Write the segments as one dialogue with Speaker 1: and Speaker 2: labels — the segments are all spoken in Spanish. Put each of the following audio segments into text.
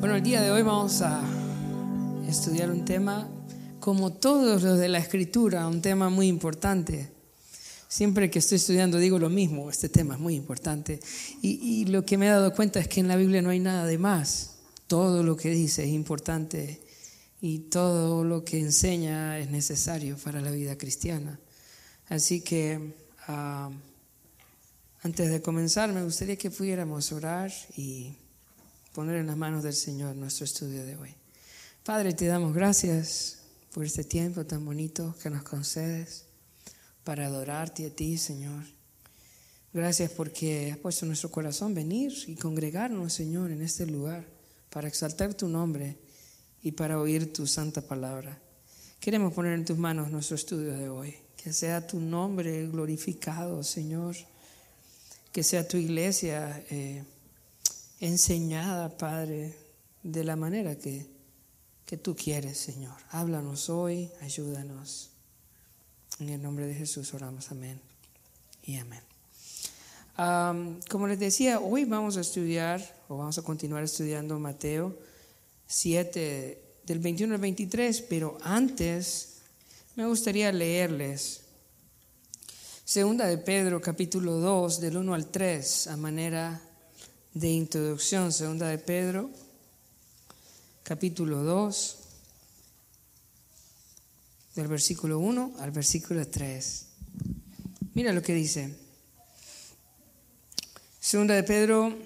Speaker 1: Bueno, el día de hoy vamos a estudiar un tema, como todos los de la escritura, un tema muy importante. Siempre que estoy estudiando digo lo mismo, este tema es muy importante. Y, lo que me he dado cuenta es que en la Biblia no hay nada de más. Todo lo que dice es importante y todo lo que enseña es necesario para la vida cristiana. Así que ah, antes de comenzar me gustaría que pudiéramos orar y poner en las manos del Señor nuestro estudio de hoy. Padre, te damos gracias por este tiempo tan bonito que nos concedes para adorarte a ti, Señor. Gracias porque has puesto nuestro corazón venir y congregarnos, Señor, en este lugar para exaltar tu nombre y para oír tu santa palabra. Queremos poner en tus manos nuestro estudio de hoy. Que sea tu nombre glorificado, Señor. Que sea tu iglesia. Eh, enseñada, Padre, de la manera que, que tú quieres, Señor. Háblanos hoy, ayúdanos. En el nombre de Jesús oramos, amén y amén. como les decía, hoy vamos a estudiar, o vamos a continuar estudiando Mateo 7, del 21 al 23, pero antes me gustaría leerles Segunda de Pedro, capítulo 2, del 1 al 3, a manera de introducción, segunda de Pedro, capítulo 2, del versículo 1 al versículo 3. Mira lo que dice. Segunda de Pedro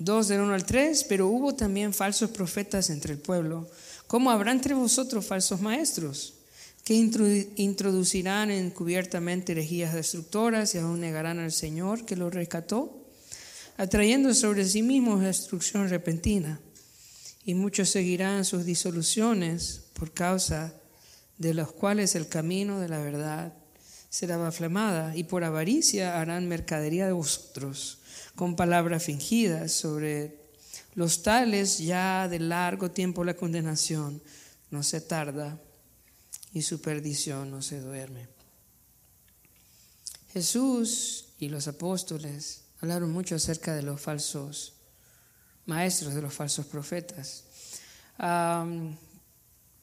Speaker 1: 2 del 1 al 3, pero hubo también falsos profetas entre el pueblo. ¿Cómo habrá entre vosotros falsos maestros? que introducirán encubiertamente herejías destructoras y aún negarán al Señor que los rescató atrayendo sobre sí mismos destrucción repentina. Y muchos seguirán sus disoluciones por causa de los cuales el camino de la verdad será baflemada, y por avaricia harán mercadería de vosotros, con palabras fingidas sobre los tales ya de largo tiempo la condenación no se tarda y su perdición no se duerme. Jesús y los apóstoles hablaron mucho acerca de los falsos maestros, de los falsos profetas.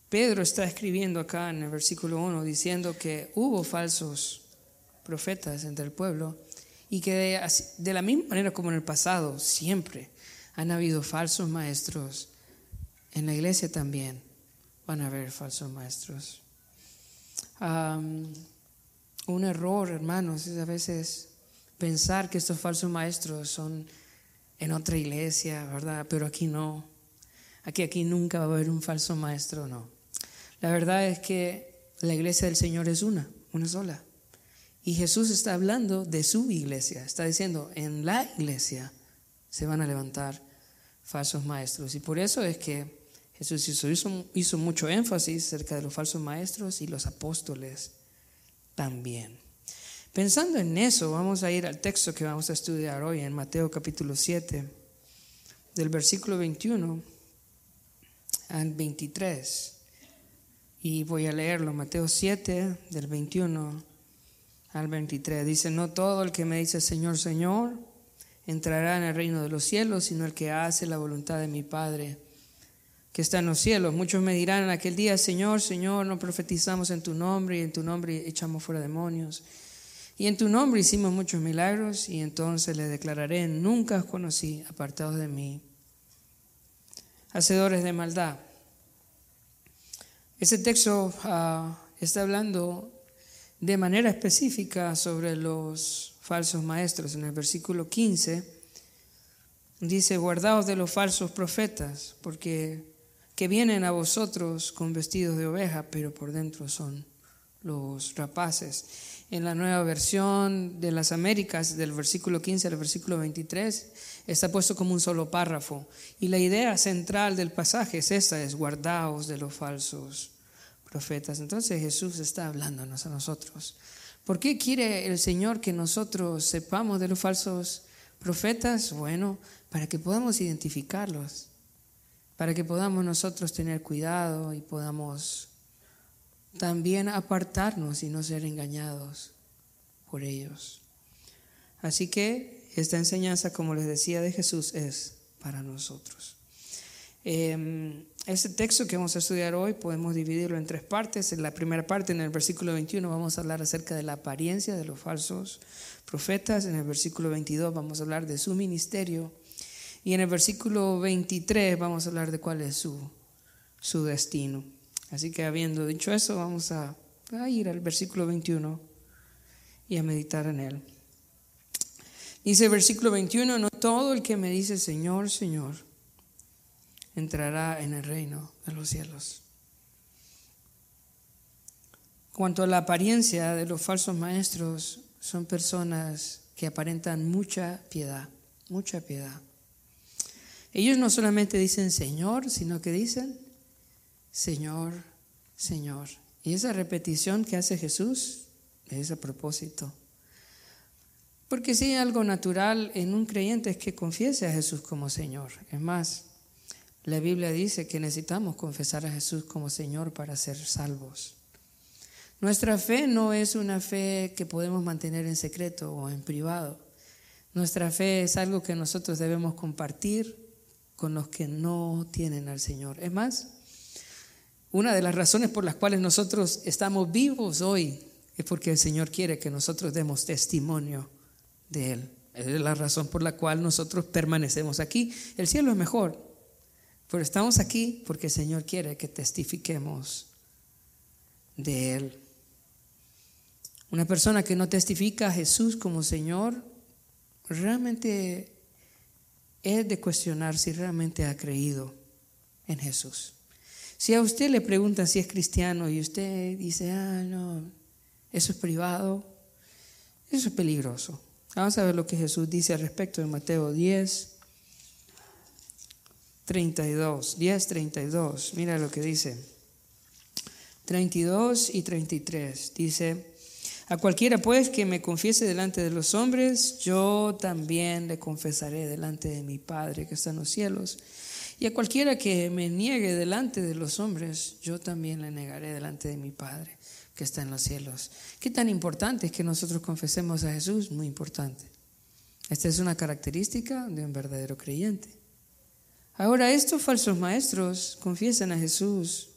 Speaker 1: Pedro está escribiendo acá en el versículo 1 diciendo que hubo falsos profetas entre el pueblo y que de, la misma manera como en el pasado, siempre han habido falsos maestros, en la iglesia también van a haber falsos maestros. un error, hermanos, es a veces pensar que estos falsos maestros son en otra iglesia, ¿verdad? Pero aquí no. Aquí, aquí nunca va a haber un falso maestro, no. La verdad es que la iglesia del Señor es una, una sola. Y Jesús está hablando de su iglesia. Está diciendo, en la iglesia se van a levantar falsos maestros. Y por eso es que Jesús hizo, hizo mucho énfasis acerca de los falsos maestros y los apóstoles también. Pensando en eso, vamos a ir al texto que vamos a estudiar hoy en Mateo capítulo 7, del versículo 21 al 23. Y voy a leerlo, Mateo 7, del 21 al 23. Dice, no todo el que me dice Señor, Señor, entrará en el reino de los cielos, sino el que hace la voluntad de mi Padre que está en los cielos. Muchos me dirán en aquel día, Señor, Señor, no profetizamos en tu nombre y en tu nombre echamos fuera demonios y en tu nombre hicimos muchos milagros y entonces le declararé, nunca os conocí, apartados de mí, hacedores de maldad. Ese texto ah, está hablando de manera específica sobre los falsos maestros. En el versículo 15 dice, guardaos de los falsos profetas, porque que vienen a vosotros con vestidos de oveja, pero por dentro son los rapaces en la nueva versión de las Américas, del versículo 15 al versículo 23, está puesto como un solo párrafo. Y la idea central del pasaje es esta, es guardaos de los falsos profetas. Entonces Jesús está hablándonos a nosotros. ¿Por qué quiere el Señor que nosotros sepamos de los falsos profetas? Bueno, para que podamos identificarlos, para que podamos nosotros tener cuidado y podamos también apartarnos y no ser engañados por ellos. Así que esta enseñanza, como les decía de Jesús, es para nosotros. Eh, este texto que vamos a estudiar hoy podemos dividirlo en tres partes. En la primera parte, en el versículo 21, vamos a hablar acerca de la apariencia de los falsos profetas. En el versículo 22 vamos a hablar de su ministerio. Y en el versículo 23 vamos a hablar de cuál es su, su destino. Así que habiendo dicho eso, vamos a, ir al versículo 21 y a meditar en él. Dice el versículo 21, no todo el que me dice Señor, Señor, entrará en el reino de los cielos. Cuanto a la apariencia de los falsos maestros, son personas que aparentan mucha piedad, mucha piedad. Ellos no solamente dicen Señor, sino que dicen Señor, Señor. Y esa repetición que hace Jesús es a propósito. Porque si hay algo natural en un creyente es que confiese a Jesús como Señor. Es más, la Biblia dice que necesitamos confesar a Jesús como Señor para ser salvos. Nuestra fe no es una fe que podemos mantener en secreto o en privado. Nuestra fe es algo que nosotros debemos compartir con los que no tienen al Señor. Es más, una de las razones por las cuales nosotros estamos vivos hoy es porque el Señor quiere que nosotros demos testimonio de Él. Es la razón por la cual nosotros permanecemos aquí. El cielo es mejor, pero estamos aquí porque el Señor quiere que testifiquemos de Él. Una persona que no testifica a Jesús como Señor, realmente es de cuestionar si realmente ha creído en Jesús. Si a usted le preguntan si es cristiano y usted dice, ah, no, eso es privado, eso es peligroso. Vamos a ver lo que Jesús dice al respecto en Mateo 10, 32, 10, 32. Mira lo que dice. 32 y 33. Dice, a cualquiera pues que me confiese delante de los hombres, yo también le confesaré delante de mi Padre que está en los cielos. Y a cualquiera que me niegue delante de los hombres, yo también le negaré delante de mi Padre que está en los cielos. ¿Qué tan importante es que nosotros confesemos a Jesús? Muy importante. Esta es una característica de un verdadero creyente. Ahora, estos falsos maestros confiesan a Jesús,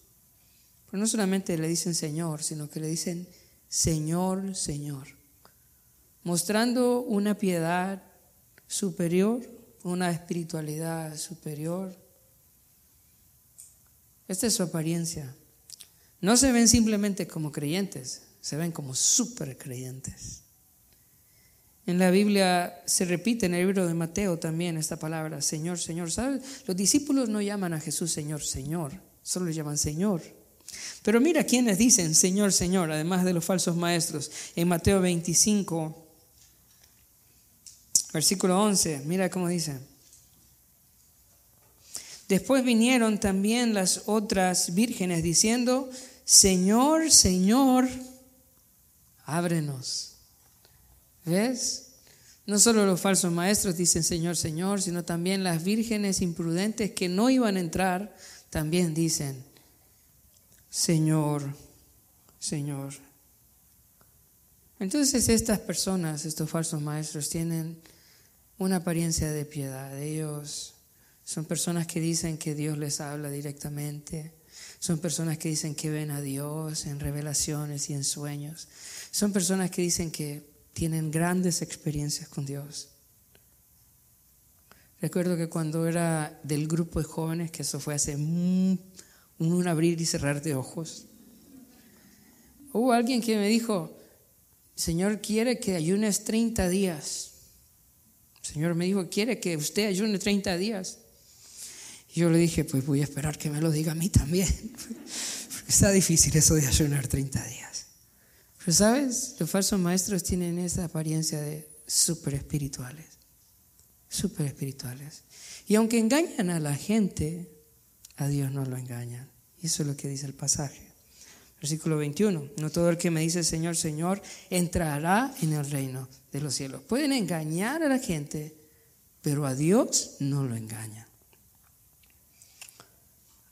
Speaker 1: pero no solamente le dicen Señor, sino que le dicen Señor, Señor, mostrando una piedad superior, una espiritualidad superior. Esta es su apariencia. No se ven simplemente como creyentes, se ven como super creyentes. En la Biblia se repite en el libro de Mateo también esta palabra, Señor, Señor. ¿Sabes? Los discípulos no llaman a Jesús Señor, Señor, solo le llaman Señor. Pero mira quiénes dicen Señor, Señor, además de los falsos maestros. En Mateo 25, versículo 11, mira cómo dice. Después vinieron también las otras vírgenes diciendo, Señor, Señor, ábrenos. ¿Ves? No solo los falsos maestros dicen Señor, Señor, sino también las vírgenes imprudentes que no iban a entrar, también dicen Señor, Señor. Entonces estas personas, estos falsos maestros, tienen una apariencia de piedad. Ellos son personas que dicen que Dios les habla directamente. Son personas que dicen que ven a Dios en revelaciones y en sueños. Son personas que dicen que tienen grandes experiencias con Dios. Recuerdo que cuando era del grupo de jóvenes, que eso fue hace un, abrir y cerrar de ojos, hubo alguien que me dijo, Señor quiere que ayunes 30 días. Señor me dijo, quiere que usted ayune 30 días. Y yo le dije, pues voy a esperar que me lo diga a mí también. Porque está difícil eso de ayunar 30 días. Pero sabes, los falsos maestros tienen esa apariencia de súper espirituales, súper espirituales. Y aunque engañan a la gente, a Dios no lo engañan. Y eso es lo que dice el pasaje. Versículo 21. No todo el que me dice Señor, Señor, entrará en el reino de los cielos. Pueden engañar a la gente, pero a Dios no lo engañan.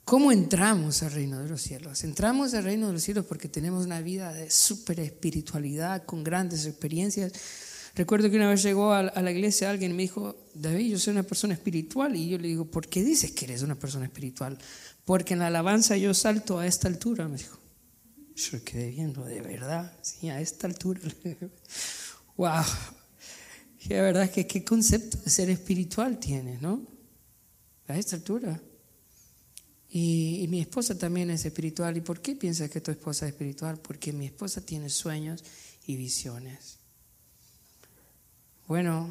Speaker 1: ¿Cómo entramos al reino de los cielos? Entramos al reino de los cielos porque tenemos una vida de super espiritualidad, con grandes experiencias. Recuerdo que una vez llegó a, la iglesia alguien y me dijo, David, yo soy una persona espiritual. Y yo le digo, ¿por qué dices que eres una persona espiritual? Porque en la alabanza yo salto a esta altura, me dijo. Yo quedé viendo, de verdad, sí, a esta altura. wow. Y la verdad es que qué concepto de ser espiritual tienes, ¿no? A esta altura. Y, y, mi esposa también es espiritual. ¿Y por qué piensas que tu esposa es espiritual? Porque mi esposa tiene sueños y visiones. Bueno,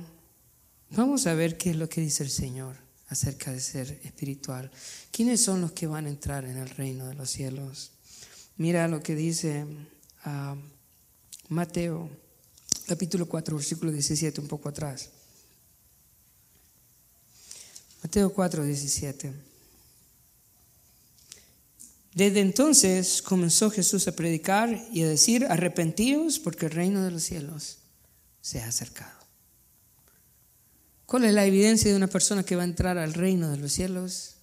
Speaker 1: vamos a ver qué es lo que dice el Señor acerca de ser espiritual. ¿Quiénes son los que van a entrar en el reino de los cielos? Mira lo que dice ah, Mateo capítulo 4, versículo 17, un poco atrás. Mateo 4, 17. Desde entonces comenzó Jesús a predicar y a decir, arrepentíos porque el reino de los cielos se ha acercado. ¿Cuál es la evidencia de una persona que va a entrar al reino de los cielos?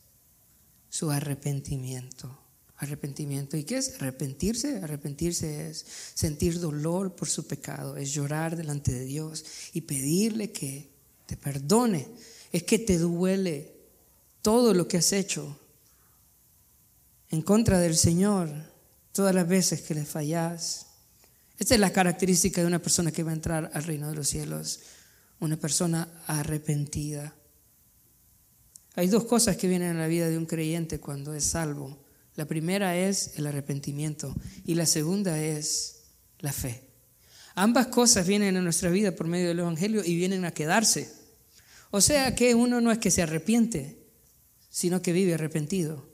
Speaker 1: Su arrepentimiento. Arrepentimiento. ¿Y qué es arrepentirse? Arrepentirse es sentir dolor por su pecado, es llorar delante de Dios y pedirle que te perdone. Es que te duele todo lo que has hecho en contra del Señor, todas las veces que le fallas. Esta es la característica de una persona que va a entrar al reino de los cielos una persona arrepentida. Hay dos cosas que vienen en la vida de un creyente cuando es salvo. La primera es el arrepentimiento y la segunda es la fe. Ambas cosas vienen en nuestra vida por medio del Evangelio y vienen a quedarse. O sea que uno no es que se arrepiente, sino que vive arrepentido.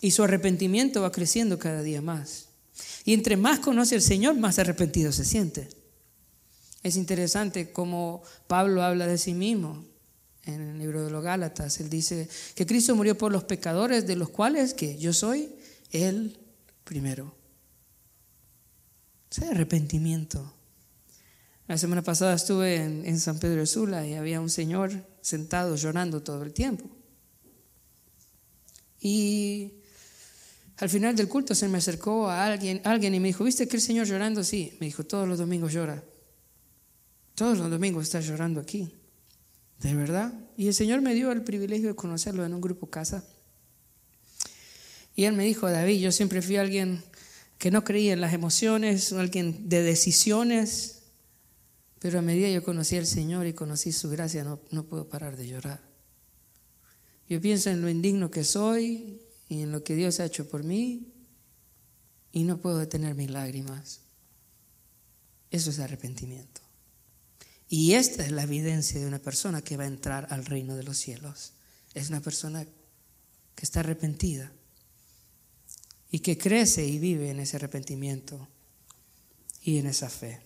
Speaker 1: Y su arrepentimiento va creciendo cada día más. Y entre más conoce al Señor, más arrepentido se siente. Es interesante cómo Pablo habla de sí mismo en el libro de los Gálatas. Él dice que Cristo murió por los pecadores, de los cuales que yo soy el primero. O arrepentimiento. La semana pasada estuve en, en, San Pedro de Sula y había un señor sentado llorando todo el tiempo. Y al final del culto se me acercó a alguien, alguien y me dijo, ¿viste que el señor llorando? Sí, me dijo, todos los domingos llora. Todos los domingos está llorando aquí. De verdad. Y el Señor me dio el privilegio de conocerlo en un grupo casa. Y él me dijo, David, yo siempre fui alguien que no creía en las emociones, alguien de decisiones, pero a medida yo conocí al Señor y conocí su gracia, no, no puedo parar de llorar. Yo pienso en lo indigno que soy y en lo que Dios ha hecho por mí y no puedo detener mis lágrimas. Eso es arrepentimiento. Y esta es la evidencia de una persona que va a entrar al reino de los cielos. Es una persona que está arrepentida y que crece y vive en ese arrepentimiento y en esa fe.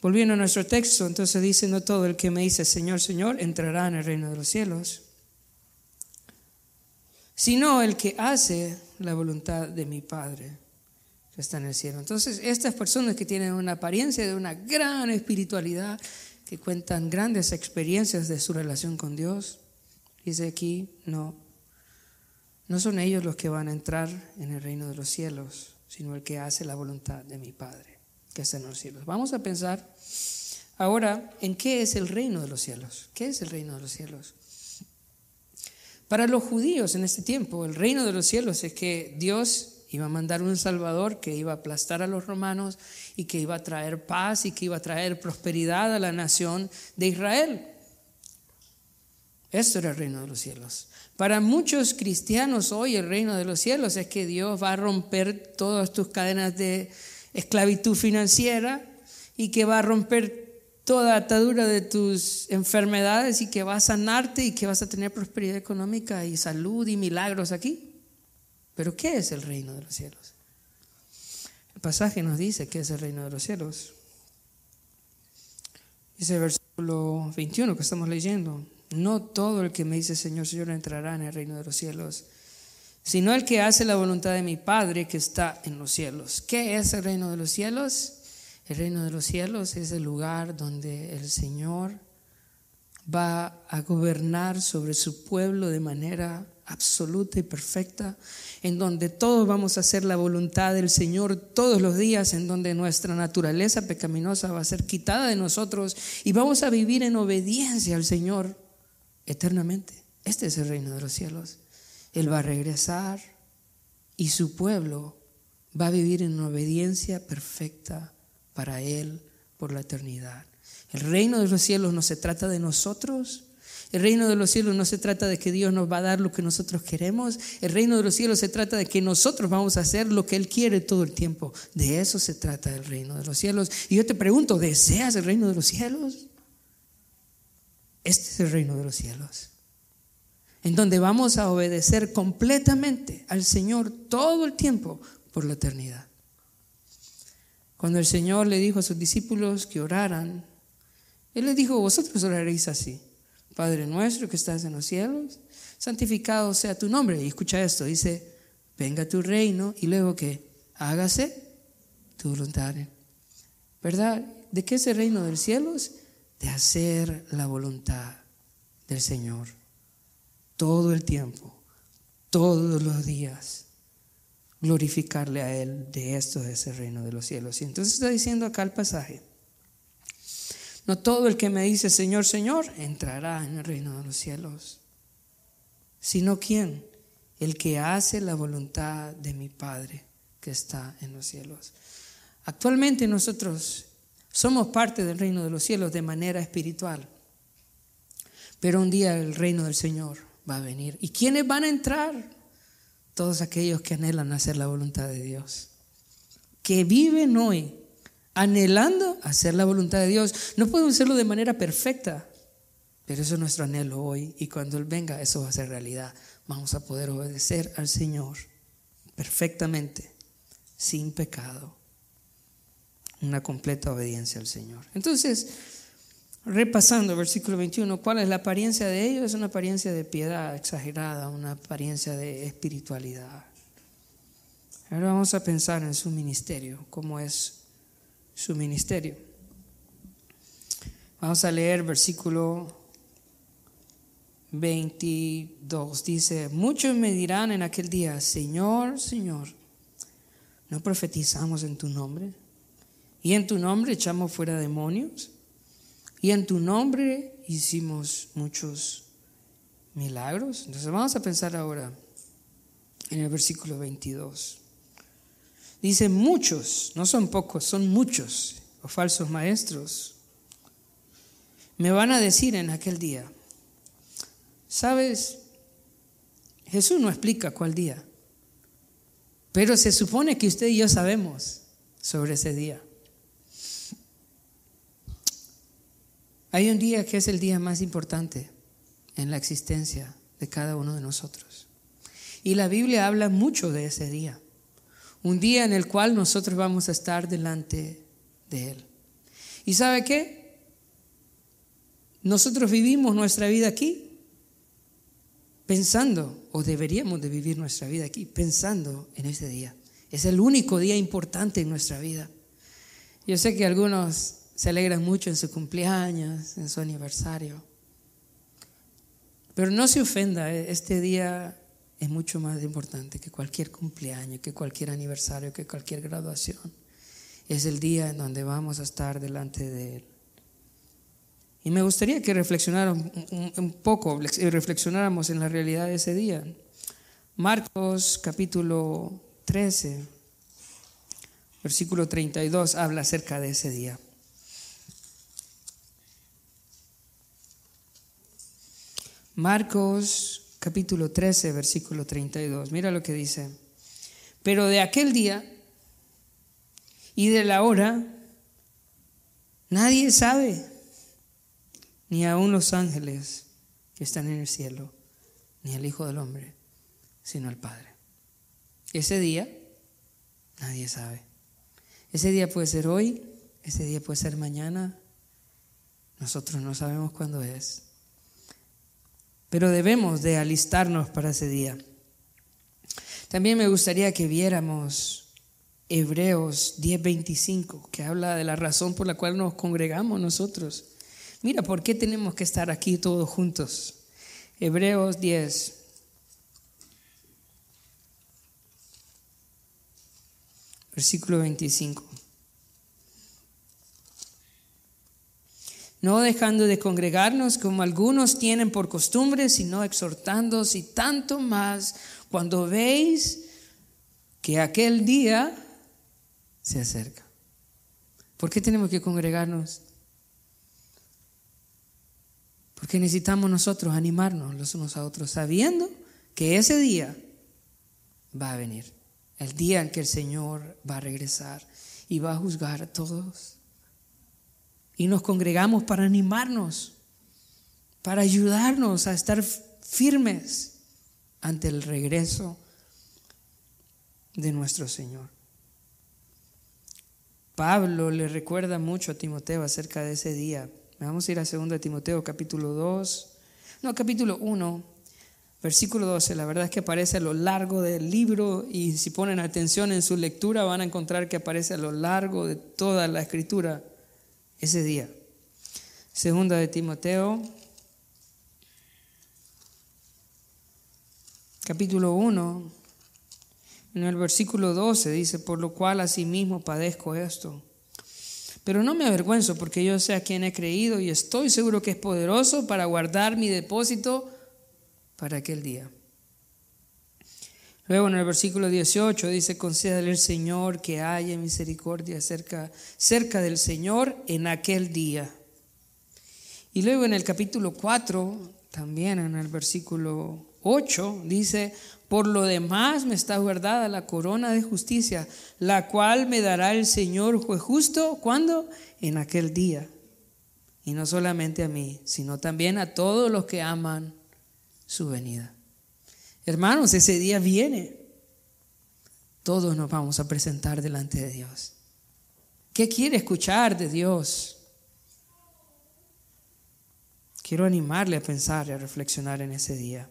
Speaker 1: Volviendo a nuestro texto, entonces dice, no todo el que me dice Señor, Señor, entrará en el reino de los cielos, sino el que hace la voluntad de mi Padre está en el cielo. Entonces, estas personas que tienen una apariencia de una gran espiritualidad, que cuentan grandes experiencias de su relación con Dios, dice aquí, no, no son ellos los que van a entrar en el reino de los cielos, sino el que hace la voluntad de mi Padre, que está en los cielos. Vamos a pensar ahora en qué es el reino de los cielos. ¿Qué es el reino de los cielos? Para los judíos en este tiempo, el reino de los cielos es que Dios iba a mandar un Salvador que iba a aplastar a los romanos y que iba a traer paz y que iba a traer prosperidad a la nación de Israel. Esto era el reino de los cielos. Para muchos cristianos hoy el reino de los cielos es que Dios va a romper todas tus cadenas de esclavitud financiera y que va a romper toda atadura de tus enfermedades y que va a sanarte y que vas a tener prosperidad económica y salud y milagros aquí. Pero ¿qué es el reino de los cielos? El pasaje nos dice qué es el reino de los cielos. Dice el versículo 21 que estamos leyendo. No todo el que me dice Señor, Señor entrará en el reino de los cielos, sino el que hace la voluntad de mi Padre que está en los cielos. ¿Qué es el reino de los cielos? El reino de los cielos es el lugar donde el Señor va a gobernar sobre su pueblo de manera absoluta y perfecta, en donde todos vamos a hacer la voluntad del Señor todos los días, en donde nuestra naturaleza pecaminosa va a ser quitada de nosotros y vamos a vivir en obediencia al Señor eternamente. Este es el reino de los cielos. Él va a regresar y su pueblo va a vivir en obediencia perfecta para Él por la eternidad. El reino de los cielos no se trata de nosotros, el reino de los cielos no se trata de que Dios nos va a dar lo que nosotros queremos. El reino de los cielos se trata de que nosotros vamos a hacer lo que Él quiere todo el tiempo. De eso se trata el reino de los cielos. Y yo te pregunto, ¿deseas el reino de los cielos? Este es el reino de los cielos. En donde vamos a obedecer completamente al Señor todo el tiempo por la eternidad. Cuando el Señor le dijo a sus discípulos que oraran, Él les dijo, vosotros oraréis así. Padre nuestro que estás en los cielos, santificado sea tu nombre. Y escucha esto, dice, venga tu reino y luego que hágase tu voluntad. ¿Verdad? ¿De qué es el reino de los cielos? De hacer la voluntad del Señor todo el tiempo, todos los días. Glorificarle a Él, de esto es el reino de los cielos. Y entonces está diciendo acá el pasaje, no todo el que me dice Señor, Señor, entrará en el reino de los cielos, sino quién, el que hace la voluntad de mi Padre que está en los cielos. Actualmente nosotros somos parte del reino de los cielos de manera espiritual, pero un día el reino del Señor va a venir. ¿Y quiénes van a entrar? Todos aquellos que anhelan hacer la voluntad de Dios, que viven hoy anhelando hacer la voluntad de Dios. No podemos hacerlo de manera perfecta, pero eso es nuestro anhelo hoy y cuando Él venga eso va a ser realidad. Vamos a poder obedecer al Señor perfectamente, sin pecado. Una completa obediencia al Señor. Entonces, repasando versículo 21, ¿cuál es la apariencia de ellos? Es una apariencia de piedad exagerada, una apariencia de espiritualidad. Ahora vamos a pensar en su ministerio, cómo es su ministerio. Vamos a leer versículo 22. Dice, muchos me dirán en aquel día, Señor, Señor, ¿no profetizamos en tu nombre? Y en tu nombre echamos fuera demonios. Y en tu nombre hicimos muchos milagros. Entonces vamos a pensar ahora en el versículo 22. Dice muchos, no son pocos, son muchos, o falsos maestros. Me van a decir en aquel día, ¿sabes? Jesús no explica cuál día, pero se supone que usted y yo sabemos sobre ese día. Hay un día que es el día más importante en la existencia de cada uno de nosotros. Y la Biblia habla mucho de ese día un día en el cual nosotros vamos a estar delante de Él. ¿Y sabe qué? Nosotros vivimos nuestra vida aquí pensando, o deberíamos de vivir nuestra vida aquí pensando en ese día. Es el único día importante en nuestra vida. Yo sé que algunos se alegran mucho en su cumpleaños, en su aniversario, pero no se ofenda, este día es mucho más importante que cualquier cumpleaños, que cualquier aniversario, que cualquier graduación. Es el día en donde vamos a estar delante de Él. Y me gustaría que reflexionáramos un poco, reflexionáramos en la realidad de ese día. Marcos capítulo 13, versículo 32, habla acerca de ese día. Marcos capítulo 13, versículo 32. Mira lo que dice. Pero de aquel día y de la hora nadie sabe, ni aun los ángeles que están en el cielo, ni el Hijo del Hombre, sino el Padre. Ese día nadie sabe. Ese día puede ser hoy, ese día puede ser mañana. Nosotros no sabemos cuándo es pero debemos de alistarnos para ese día. También me gustaría que viéramos Hebreos 10:25, que habla de la razón por la cual nos congregamos nosotros. Mira, ¿por qué tenemos que estar aquí todos juntos? Hebreos 10. Versículo 25. No dejando de congregarnos como algunos tienen por costumbre, sino exhortándoos y tanto más cuando veis que aquel día se acerca. ¿Por qué tenemos que congregarnos? Porque necesitamos nosotros animarnos los unos a otros, sabiendo que ese día va a venir, el día en que el Señor va a regresar y va a juzgar a todos. Y nos congregamos para animarnos, para ayudarnos a estar firmes ante el regreso de nuestro Señor. Pablo le recuerda mucho a Timoteo acerca de ese día. Vamos a ir a 2 Timoteo capítulo 2, no, capítulo 1, versículo 12. La verdad es que aparece a lo largo del libro y si ponen atención en su lectura van a encontrar que aparece a lo largo de toda la escritura ese día. Segunda de Timoteo, capítulo 1, en el versículo 12 dice, por lo cual asimismo padezco esto. Pero no me avergüenzo porque yo sé a quien he creído y estoy seguro que es poderoso para guardar mi depósito para aquel día. Luego en el versículo 18 dice, concédale el Señor que haya misericordia cerca, cerca del Señor en aquel día. Y luego en el capítulo 4, también en el versículo 8, dice, por lo demás me está guardada la corona de justicia, la cual me dará el Señor justo. ¿Cuándo? En aquel día. Y no solamente a mí, sino también a todos los que aman su venida. Hermanos, ese día viene. Todos nos vamos a presentar delante de Dios. ¿Qué quiere escuchar de Dios? Quiero animarle a pensar y a reflexionar en ese día.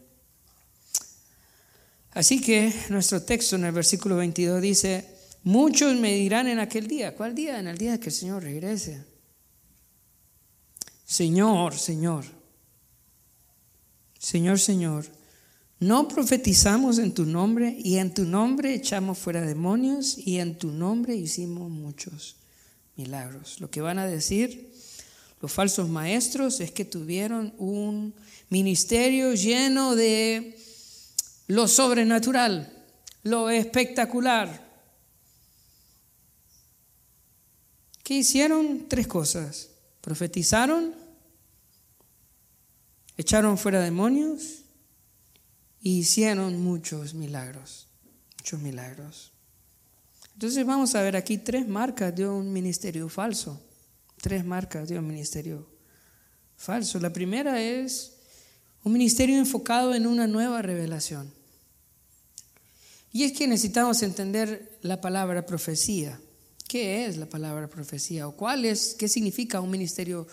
Speaker 1: Así que nuestro texto en el versículo 22 dice, muchos me dirán en aquel día, ¿cuál día? En el día que el Señor regrese. Señor, Señor, Señor, Señor, no profetizamos en tu nombre y en tu nombre echamos fuera demonios y en tu nombre hicimos muchos milagros. Lo que van a decir los falsos maestros es que tuvieron un ministerio lleno de lo sobrenatural, lo espectacular. ¿Qué hicieron? Tres cosas. Profetizaron, echaron fuera demonios hicieron muchos milagros, muchos milagros. Entonces vamos a ver aquí tres marcas de un ministerio falso, tres marcas de un ministerio falso. La primera es un ministerio enfocado en una nueva revelación. Y es que necesitamos entender la palabra profecía. ¿Qué es la palabra profecía? ¿O cuál es, qué significa un ministerio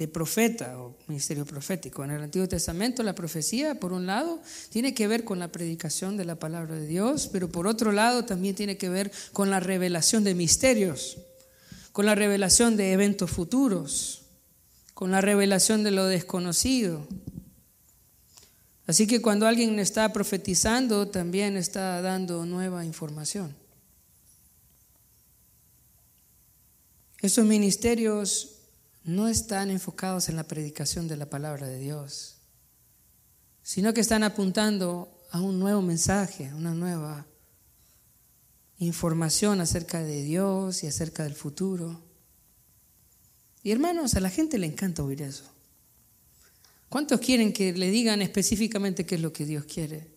Speaker 1: de profeta o ministerio profético? En el Antiguo Testamento la profecía, por un lado, tiene que ver con la predicación de la palabra de Dios, pero por otro lado también tiene que ver con la revelación de misterios, con la revelación de eventos futuros, con la revelación de lo desconocido. Así que cuando alguien está profetizando, también está dando nueva información. Esos ministerios no están enfocados en la predicación de la palabra de Dios, sino que están apuntando a un nuevo mensaje, una nueva información acerca de Dios y acerca del futuro. Y hermanos, a la gente le encanta oír eso. ¿Cuántos quieren que le digan específicamente qué es lo que Dios quiere?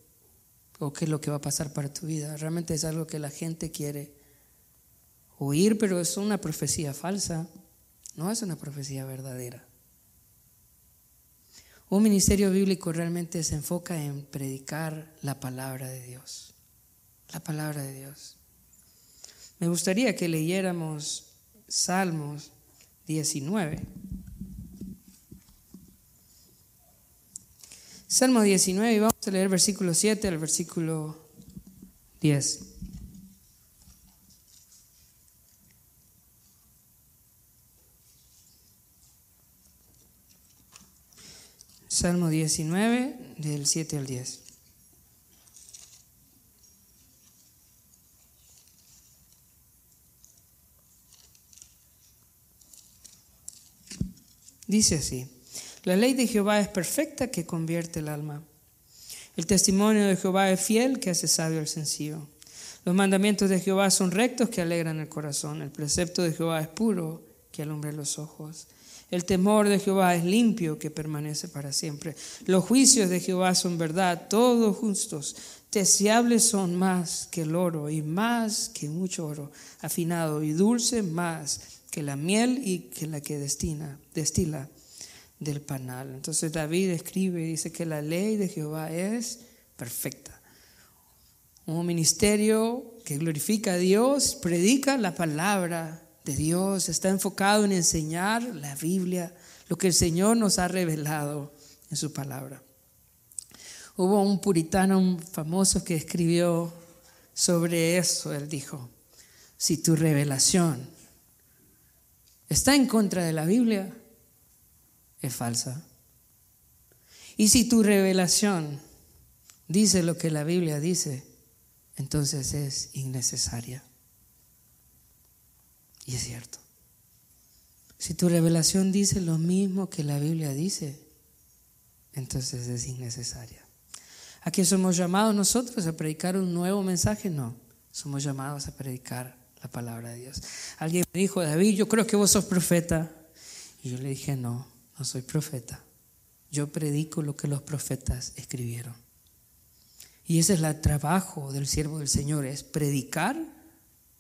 Speaker 1: ¿O qué es lo que va a pasar para tu vida? Realmente es algo que la gente quiere oír, pero es una profecía falsa. No es una profecía verdadera. Un ministerio bíblico realmente se enfoca en predicar la palabra de Dios. La palabra de Dios. Me gustaría que leyéramos Salmos 19. Salmo 19 y vamos a leer versículo 7 al versículo 10. Salmo 19, del 7 al 10. Dice así, la ley de Jehová es perfecta que convierte el alma. El testimonio de Jehová es fiel que hace sabio al sencillo. Los mandamientos de Jehová son rectos que alegran el corazón. El precepto de Jehová es puro que alumbra los ojos. El temor de Jehová es limpio que permanece para siempre. Los juicios de Jehová son verdad, todos justos. Deseables son más que el oro y más que mucho oro, afinado y dulce más que la miel y que la que destina, destila del panal. Entonces David escribe y dice que la ley de Jehová es perfecta. Un ministerio que glorifica a Dios, predica la palabra de Dios, está enfocado en enseñar la Biblia, lo que el Señor nos ha revelado en su palabra. Hubo un puritano famoso que escribió sobre eso, él dijo, si tu revelación está en contra de la Biblia, es falsa. Y si tu revelación dice lo que la Biblia dice, entonces es innecesaria. Y es cierto. Si tu revelación dice lo mismo que la Biblia dice, entonces es innecesaria. ¿A qué somos llamados nosotros? ¿A predicar un nuevo mensaje? No, somos llamados a predicar la palabra de Dios. Alguien me dijo, David, yo creo que vos sos profeta. Y yo le dije, no, no soy profeta. Yo predico lo que los profetas escribieron. Y ese es el trabajo del siervo del Señor, es predicar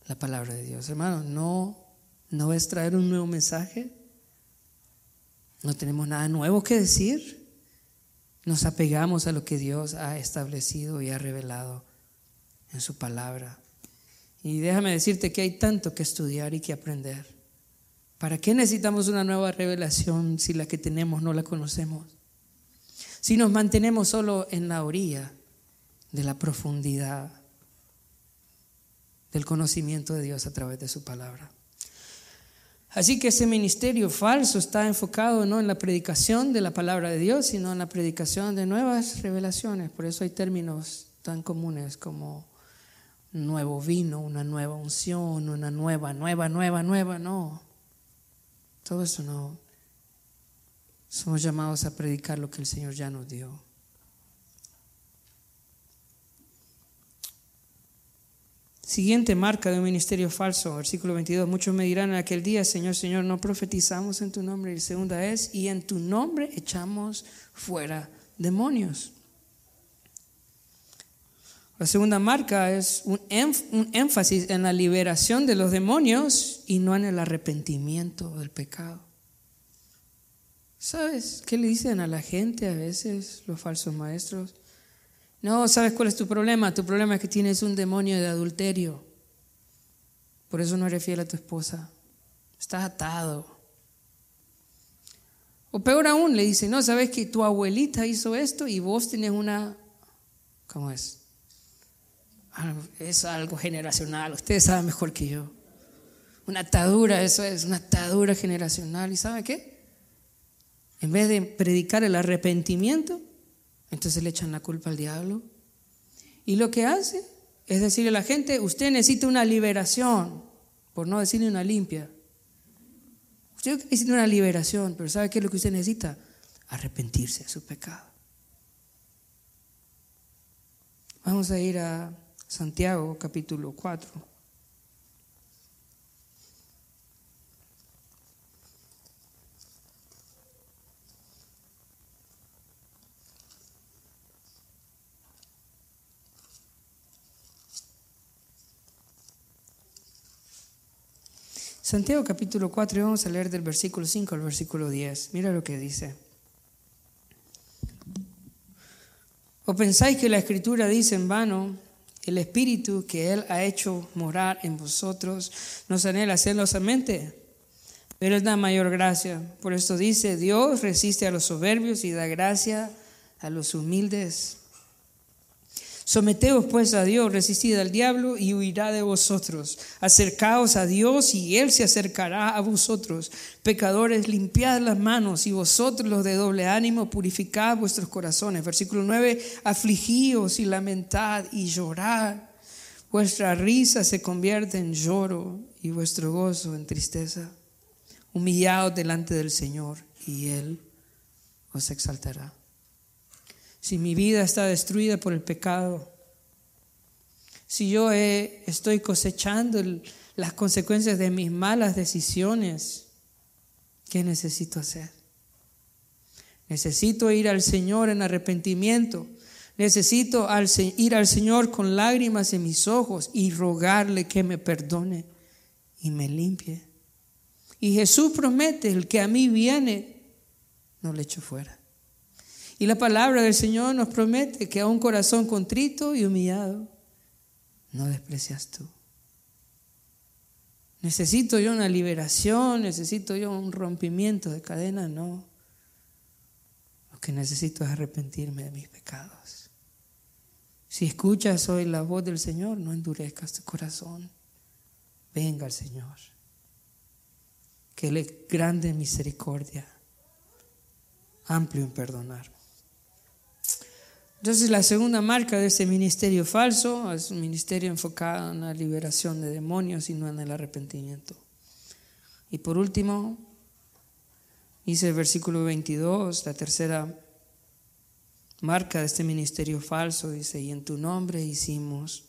Speaker 1: la palabra de Dios. Hermano, no, no es traer un nuevo mensaje. No tenemos nada nuevo que decir. Nos apegamos a lo que Dios ha establecido y ha revelado en su palabra. Y déjame decirte que hay tanto que estudiar y que aprender. ¿Para qué necesitamos una nueva revelación si la que tenemos no la conocemos? Si nos mantenemos solo en la orilla de la profundidad del conocimiento de Dios a través de su palabra. Así que ese ministerio falso está enfocado no en la predicación de la palabra de Dios, sino en la predicación de nuevas revelaciones. Por eso hay términos tan comunes como nuevo vino, una nueva unción, una nueva, nueva, nueva, nueva, no. Todo eso no. Somos llamados a predicar lo que el Señor ya nos dio. Siguiente marca de un ministerio falso, versículo 22. Muchos me dirán en aquel día, Señor, Señor, no profetizamos en tu nombre. Y segunda es, y en tu nombre echamos fuera demonios. La segunda marca es un, énfasis en la liberación de los demonios y no en el arrepentimiento del pecado. ¿Sabes qué le dicen a la gente a veces los falsos maestros? No, ¿sabes cuál es tu problema? Tu problema es que tienes un demonio de adulterio. Por eso no eres fiel a tu esposa. Estás atado. O peor aún, le dicen, no, ¿sabes que tu abuelita hizo esto y vos tienes una... ¿Cómo es? es algo generacional, ustedes saben mejor que yo. Una atadura, eso es una atadura generacional. ¿Y sabe qué? En vez de predicar el arrepentimiento, entonces le echan la culpa al diablo. Y lo que hace es decirle a la gente, usted necesita una liberación, por no decirle una limpia. Usted necesita una liberación, pero ¿sabe qué es lo que usted necesita? Arrepentirse de su pecado. Vamos a ir a Santiago capítulo 4. Santiago capítulo 4 y vamos a leer del versículo 5 al versículo 10. Mira lo que dice. ¿O pensáis que la escritura dice en vano? El Espíritu que Él ha hecho morar en vosotros nos anhela celosamente, pero Él da mayor gracia. Por esto dice, Dios resiste a los soberbios y da gracia a los humildes. Someteos pues a Dios, resistid al diablo y huirá de vosotros. Acercaos a Dios y Él se acercará a vosotros. Pecadores, limpiad las manos y vosotros los de doble ánimo, purificad vuestros corazones. Versículo 9, afligíos y lamentad y llorad. Vuestra risa se convierte en lloro y vuestro gozo en tristeza. Humillaos delante del Señor y Él os exaltará. Si mi vida está destruida por el pecado, si yo estoy cosechando las consecuencias de mis malas decisiones, ¿qué necesito hacer? Necesito ir al Señor en arrepentimiento. Necesito ir al Señor con lágrimas en mis ojos y rogarle que me perdone y me limpie. Y Jesús promete, el que a mí viene, no le echo fuera. Y la palabra del Señor nos promete que a un corazón contrito y humillado, no desprecias tú. ¿Necesito yo una liberación? ¿Necesito yo un rompimiento de cadena? No. Lo que necesito es arrepentirme de mis pecados. Si escuchas hoy la voz del Señor, no endurezcas tu corazón. Venga al Señor que Él es grande en misericordia, amplio en perdonar. Entonces la segunda marca de ese ministerio falso es un ministerio enfocado en la liberación de demonios y no en el arrepentimiento. Y por último, dice el versículo 22, la tercera marca de este ministerio falso, dice, y en tu nombre hicimos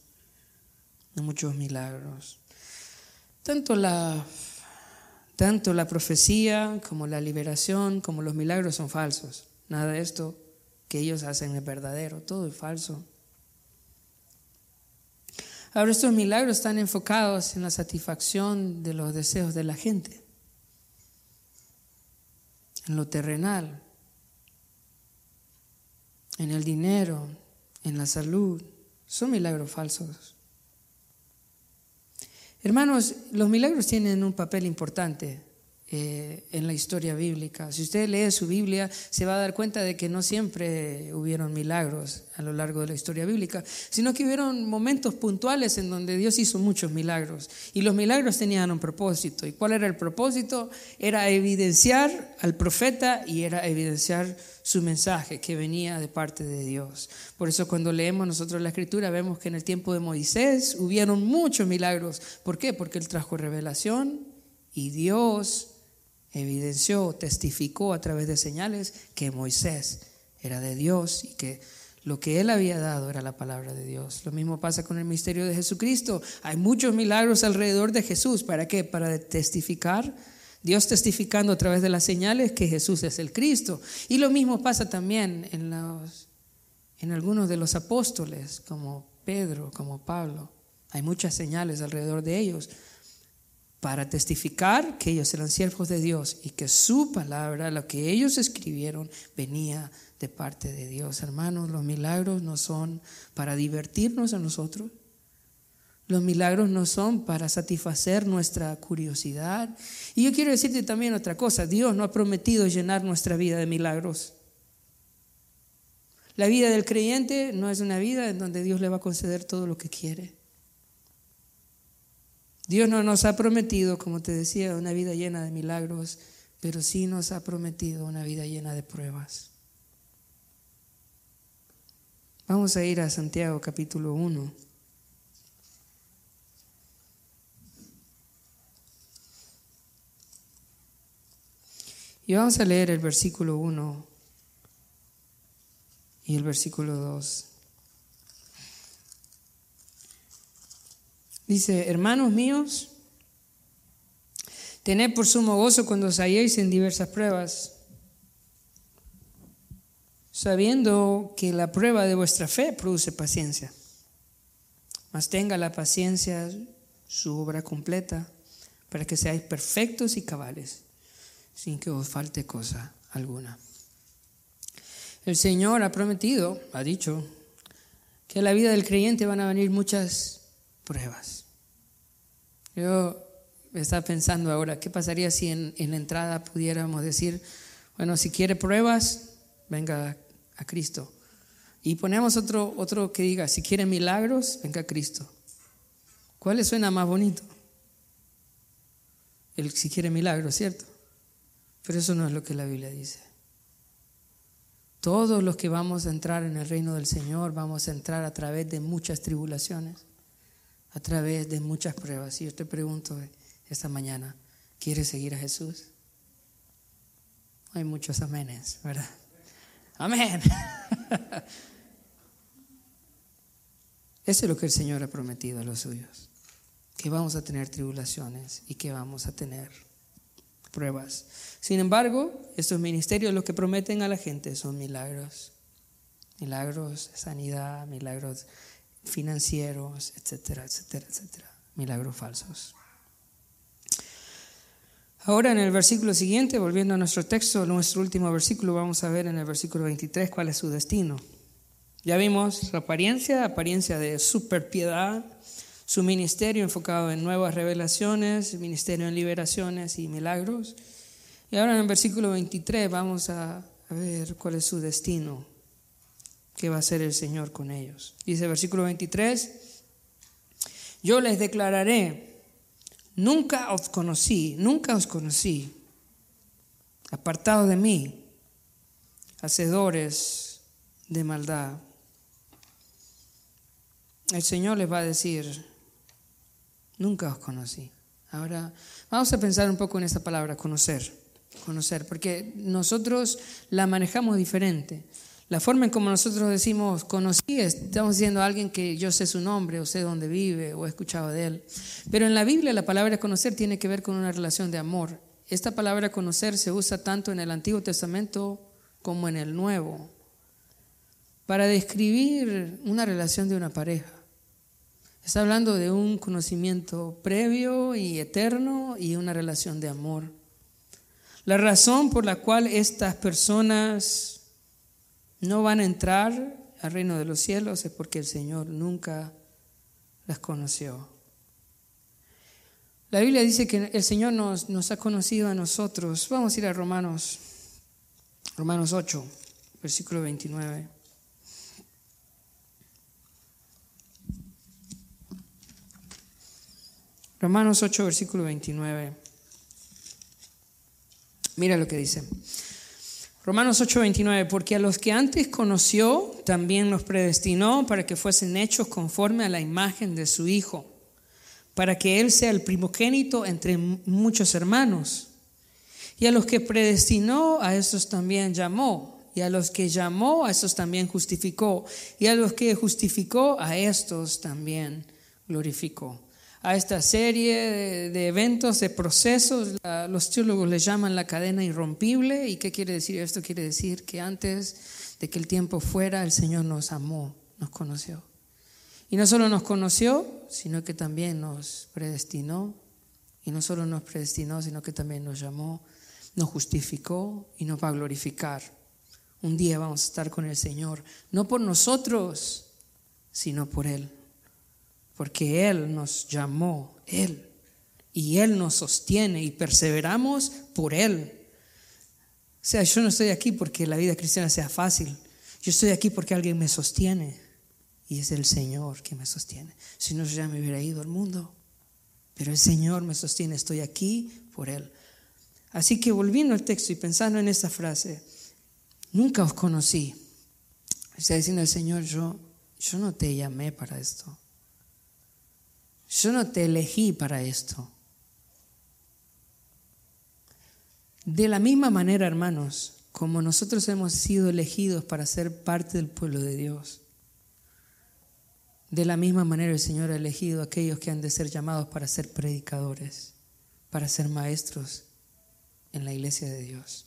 Speaker 1: muchos milagros. Tanto la tanto la profecía como la liberación, como los milagros son falsos. Nada de esto que ellos hacen es verdadero, todo es falso. Ahora estos milagros están enfocados en la satisfacción de los deseos de la gente, en lo terrenal, en el dinero, en la salud. Son milagros falsos. Hermanos, los milagros tienen un papel importante eh, en la historia bíblica. Si usted lee su Biblia, se va a dar cuenta de que no siempre hubieron milagros a lo largo de la historia bíblica, sino que hubieron momentos puntuales en donde Dios hizo muchos milagros. Y los milagros tenían un propósito. ¿Y cuál era el propósito? Era evidenciar al profeta y era evidenciar su mensaje que venía de parte de Dios. Por eso cuando leemos nosotros la escritura vemos que en el tiempo de Moisés hubieron muchos milagros. ¿Por qué? Porque él trajo revelación y Dios evidenció, testificó a través de señales que Moisés era de Dios y que lo que él había dado era la palabra de Dios. Lo mismo pasa con el misterio de Jesucristo. Hay muchos milagros alrededor de Jesús. ¿Para qué? Para testificar Dios testificando a través de las señales que Jesús es el Cristo. Y lo mismo pasa también en, los, en algunos de los apóstoles, como Pedro, como Pablo. Hay muchas señales alrededor de ellos para testificar que ellos eran siervos de Dios y que su palabra, lo que ellos escribieron, venía de parte de Dios. Hermanos, los milagros no son para divertirnos a nosotros, los milagros no son para satisfacer nuestra curiosidad. Y yo quiero decirte también otra cosa, Dios no ha prometido llenar nuestra vida de milagros. La vida del creyente no es una vida en donde Dios le va a conceder todo lo que quiere. Dios no nos ha prometido, como te decía, una vida llena de milagros, pero sí nos ha prometido una vida llena de pruebas. Vamos a ir a Santiago capítulo 1. Y vamos a leer el versículo 1 y el versículo 2. Dice, hermanos míos, tened por sumo gozo cuando os halléis en diversas pruebas, sabiendo que la prueba de vuestra fe produce paciencia. Mas tenga la paciencia su obra completa, para que seáis perfectos y cabales sin que os falte cosa alguna. El Señor ha prometido, ha dicho, que a la vida del creyente van a venir muchas pruebas. Yo estaba pensando ahora, ¿qué pasaría si en, la entrada pudiéramos decir, bueno, si quiere pruebas, venga a Cristo? Y ponemos otro, otro que diga, si quiere milagros, venga a Cristo. ¿Cuál le suena más bonito? El si quiere milagros, ¿cierto? Pero eso no es lo que la Biblia dice. Todos los que vamos a entrar en el reino del Señor vamos a entrar a través de muchas tribulaciones, a través de muchas pruebas. Y yo te pregunto esta mañana, ¿quieres seguir a Jesús? hay muchos amenes, ¿verdad? Amén. Eso es lo que el Señor ha prometido a los suyos, que vamos a tener tribulaciones y que vamos a tener pruebas. Sin embargo, estos ministerios lo que prometen a la gente son milagros, milagros de sanidad, milagros financieros, etcétera, etcétera, etcétera, milagros falsos. Ahora en el versículo siguiente, volviendo a nuestro texto, nuestro último versículo, vamos a ver en el versículo 23 cuál es su destino. Ya vimos su apariencia, apariencia de superpiedad, su ministerio enfocado en nuevas revelaciones, ministerio en liberaciones y milagros. Y ahora en el versículo 23 vamos a, ver cuál es su destino, qué va a hacer el Señor con ellos. Dice versículo 23, yo les declararé Nunca os conocí, nunca os conocí. Apartados de mí, hacedores de maldad. El Señor les va a decir, nunca os conocí. Ahora vamos a pensar un poco en esa palabra, conocer, conocer, porque nosotros la manejamos diferente. La forma en como nosotros decimos conocí, estamos diciendo a alguien que yo sé su nombre o sé dónde vive o he escuchado de él. Pero en la Biblia la palabra conocer tiene que ver con una relación de amor. Esta palabra conocer se usa tanto en el Antiguo Testamento como en el Nuevo para describir una relación de una pareja. Está hablando de un conocimiento previo y eterno y una relación de amor. La razón por la cual estas personas no van a entrar al reino de los cielos es porque el Señor nunca las conoció. La Biblia dice que el Señor nos, ha conocido a nosotros. Vamos a ir a Romanos, Romanos 8, versículo 29. Romanos 8, versículo 29. Mira lo que dice. Romanos 8:29, porque a los que antes conoció, también los predestinó para que fuesen hechos conforme a la imagen de su Hijo, para que Él sea el primogénito entre muchos hermanos. Y a los que predestinó, a esos también llamó. Y a los que llamó, a esos también justificó. Y a los que justificó, a estos también glorificó a esta serie de, eventos, de procesos. los teólogos le llaman la cadena irrompible. ¿Y qué quiere decir esto? Quiere decir que antes de que el tiempo fuera, el Señor nos amó, nos conoció. Y no solo nos conoció, sino que también nos predestinó. Y no solo nos predestinó, sino que también nos llamó, nos justificó y nos va a glorificar. Un día vamos a estar con el Señor, no por nosotros, sino por Él porque Él nos llamó, Él, y Él nos sostiene y perseveramos por Él. O sea, yo no estoy aquí porque la vida cristiana sea fácil, yo estoy aquí porque alguien me sostiene y es el Señor que me sostiene. Si no, yo ya me hubiera ido al mundo, pero el Señor me sostiene, estoy aquí por Él. Así que volviendo al texto y pensando en esta frase, nunca os conocí. Está diciendo el Señor, yo, yo no te llamé para esto. Yo no te elegí para esto. De la misma manera, hermanos, como nosotros hemos sido elegidos para ser parte del pueblo de Dios, de la misma manera el Señor ha elegido a aquellos que han de ser llamados para ser predicadores, para ser maestros en la iglesia de Dios.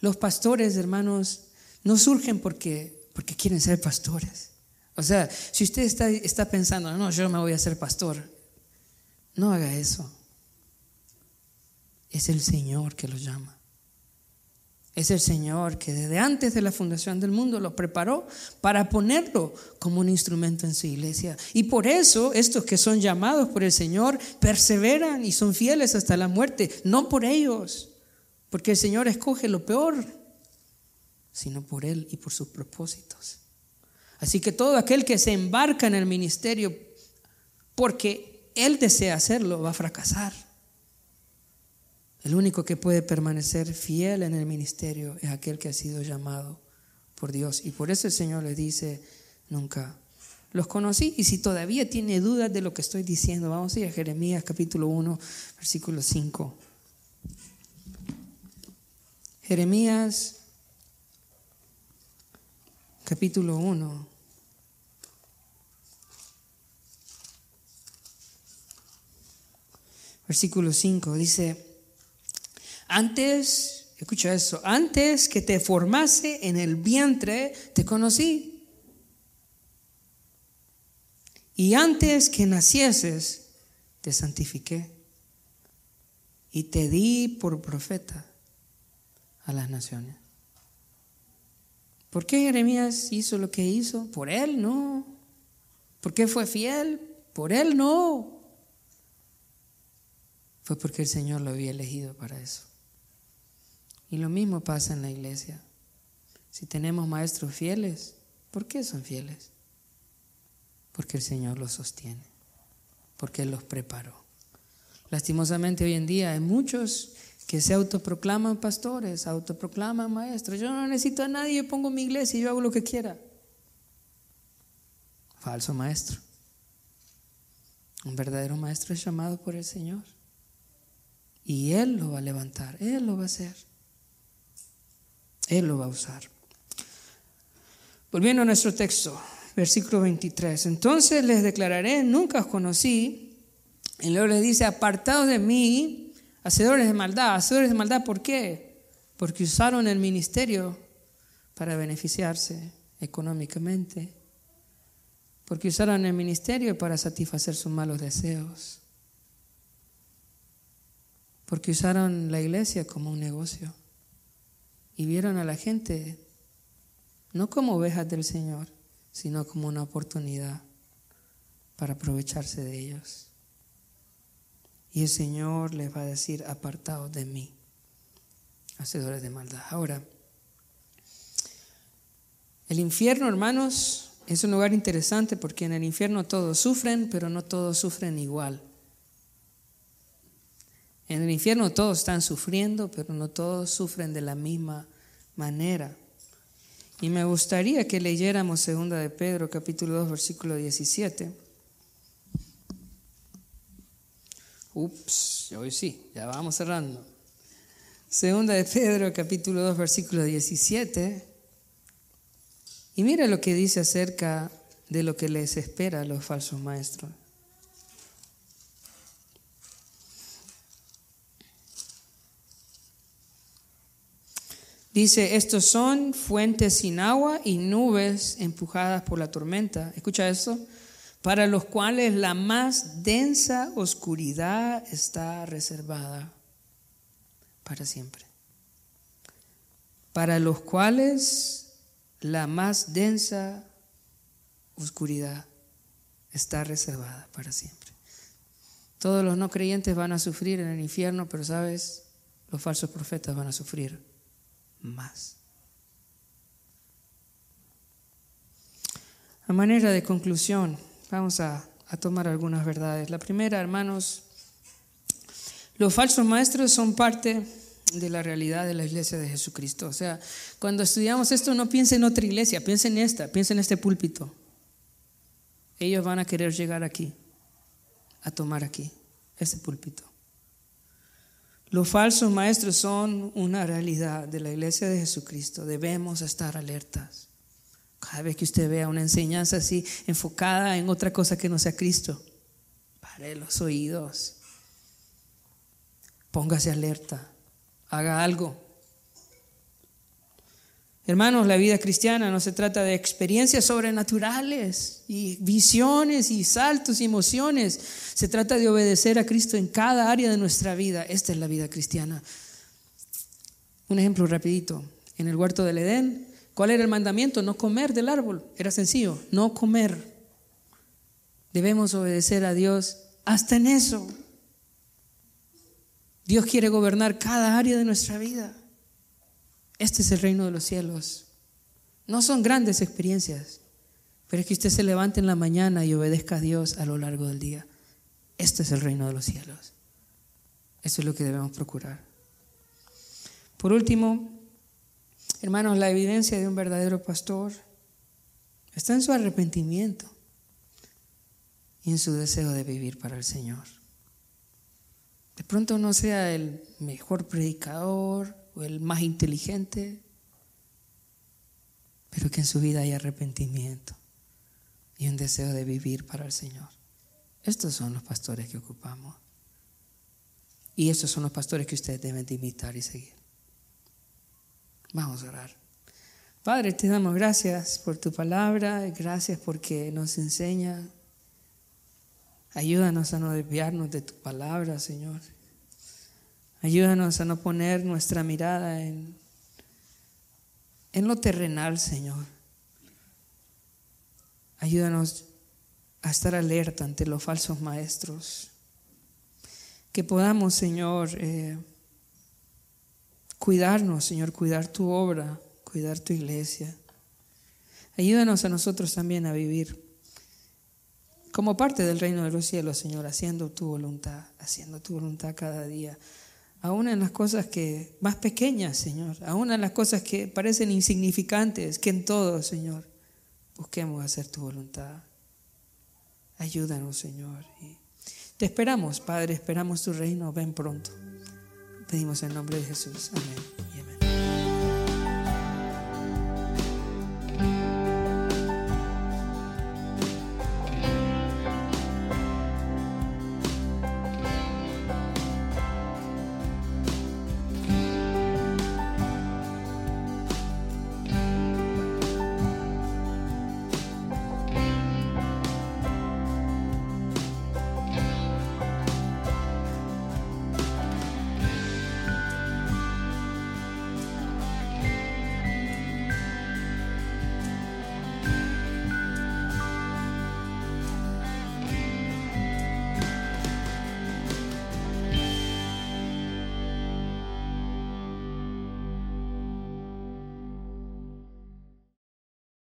Speaker 1: Los pastores, hermanos, no surgen porque, porque quieren ser pastores. O sea, si usted está, está pensando, no, yo me voy a ser pastor, no haga eso. Es el Señor que lo llama. Es el Señor que desde antes de la fundación del mundo lo preparó para ponerlo como un instrumento en su iglesia. Y por eso estos que son llamados por el Señor perseveran y son fieles hasta la muerte, no por ellos, porque el Señor escoge lo peor, sino por Él y por sus propósitos. Así que todo aquel que se embarca en el ministerio porque él desea hacerlo va a fracasar. El único que puede permanecer fiel en el ministerio es aquel que ha sido llamado por Dios. Y por eso el Señor le dice, nunca los conocí. Y si todavía tiene dudas de lo que estoy diciendo, vamos a ir a Jeremías capítulo 1, versículo 5. Jeremías capítulo 1. Versículo 5 dice, antes, escucha eso, antes que te formase en el vientre, te conocí. Y antes que nacieses, te santifiqué. Y te di por profeta a las naciones. ¿Por qué Jeremías hizo lo que hizo? Por él, no. ¿Por qué fue fiel? Por él, no. Fue porque el Señor lo había elegido para eso. Y lo mismo pasa en la iglesia. Si tenemos maestros fieles, ¿por qué son fieles? Porque el Señor los sostiene, porque Él los preparó. Lastimosamente hoy en día hay muchos que se autoproclaman pastores, autoproclaman maestros. Yo no necesito a nadie, yo pongo mi iglesia y yo hago lo que quiera. Falso maestro. Un verdadero maestro es llamado por el Señor. Y Él lo va a levantar, Él lo va a hacer. Él lo va a usar. Volviendo a nuestro texto, versículo 23. Entonces les declararé, nunca os conocí. Y luego les dice, apartados de mí, Hacedores de maldad. Hacedores de maldad, ¿por qué? Porque usaron el ministerio para beneficiarse económicamente. Porque usaron el ministerio para satisfacer sus malos deseos. Porque usaron la iglesia como un negocio. Y vieron a la gente no como ovejas del Señor, sino como una oportunidad para aprovecharse de ellos. Y el Señor les va a decir, apartados de mí, hacedores de maldad. Ahora, el infierno, hermanos, es un lugar interesante porque en el infierno todos sufren, pero no todos sufren igual. En el infierno todos están sufriendo, pero no todos sufren de la misma manera. Y me gustaría que leyéramos segunda de Pedro, capítulo 2, versículo 17. Ups, hoy sí, ya vamos cerrando. Segunda de Pedro, capítulo 2, versículo 17. Y mira lo que dice acerca de lo que les espera a los falsos maestros. Dice, estos son fuentes sin agua y nubes empujadas por la tormenta. Escucha eso para los cuales la más densa oscuridad está reservada para siempre. Para los cuales la más densa oscuridad está reservada para siempre. Todos los no creyentes van a sufrir en el infierno, pero sabes, los falsos profetas van a sufrir más. A manera de conclusión, Vamos a, tomar algunas verdades. La primera, hermanos, los falsos maestros son parte de la realidad de la iglesia de Jesucristo. O sea, cuando estudiamos esto, no piensen en otra iglesia, piensen en esta, piensen en este púlpito. Ellos van a querer llegar aquí, a tomar aquí, este púlpito. Los falsos maestros son una realidad de la iglesia de Jesucristo. Debemos estar alertas. Cada vez que usted vea una enseñanza así enfocada en otra cosa que no sea Cristo, pare los oídos, póngase alerta, haga algo. Hermanos, la vida cristiana no se trata de experiencias sobrenaturales y visiones y saltos y emociones. Se trata de obedecer a Cristo en cada área de nuestra vida. Esta es la vida cristiana. Un ejemplo rapidito. En el huerto del Edén, ¿Cuál era el mandamiento? No comer del árbol. Era sencillo, no comer. Debemos obedecer a Dios hasta en eso. Dios quiere gobernar cada área de nuestra vida. Este es el reino de los cielos. No son grandes experiencias, pero es que usted se levante en la mañana y obedezca a Dios a lo largo del día. Este es el reino de los cielos. Eso es lo que debemos procurar. Por último, Hermanos, la evidencia de un verdadero pastor está en su arrepentimiento y en su deseo de vivir para el Señor. De pronto no sea el mejor predicador o el más inteligente, pero que en su vida hay arrepentimiento y un deseo de vivir para el Señor. Estos son los pastores que ocupamos. Y estos son los pastores que ustedes deben de imitar y seguir. Vamos a orar. Padre, te damos gracias por tu palabra, gracias porque nos enseña. Ayúdanos a no desviarnos de tu palabra, Señor. Ayúdanos a no poner nuestra mirada en en lo terrenal, Señor. Ayúdanos a estar alerta ante los falsos maestros. Que podamos, Señor, eh, cuidarnos, Señor, cuidar tu obra, cuidar tu iglesia. Ayúdanos a nosotros también a vivir como parte del reino de los cielos, Señor, haciendo tu voluntad, haciendo tu voluntad cada día aún en las cosas que más pequeñas, Señor, aún en las cosas que parecen insignificantes, que en todo, Señor, busquemos hacer tu voluntad. Ayúdanos, Señor. Y te esperamos, Padre, esperamos tu reino, ven pronto. Pedimos en nombre de Jesús. Amén.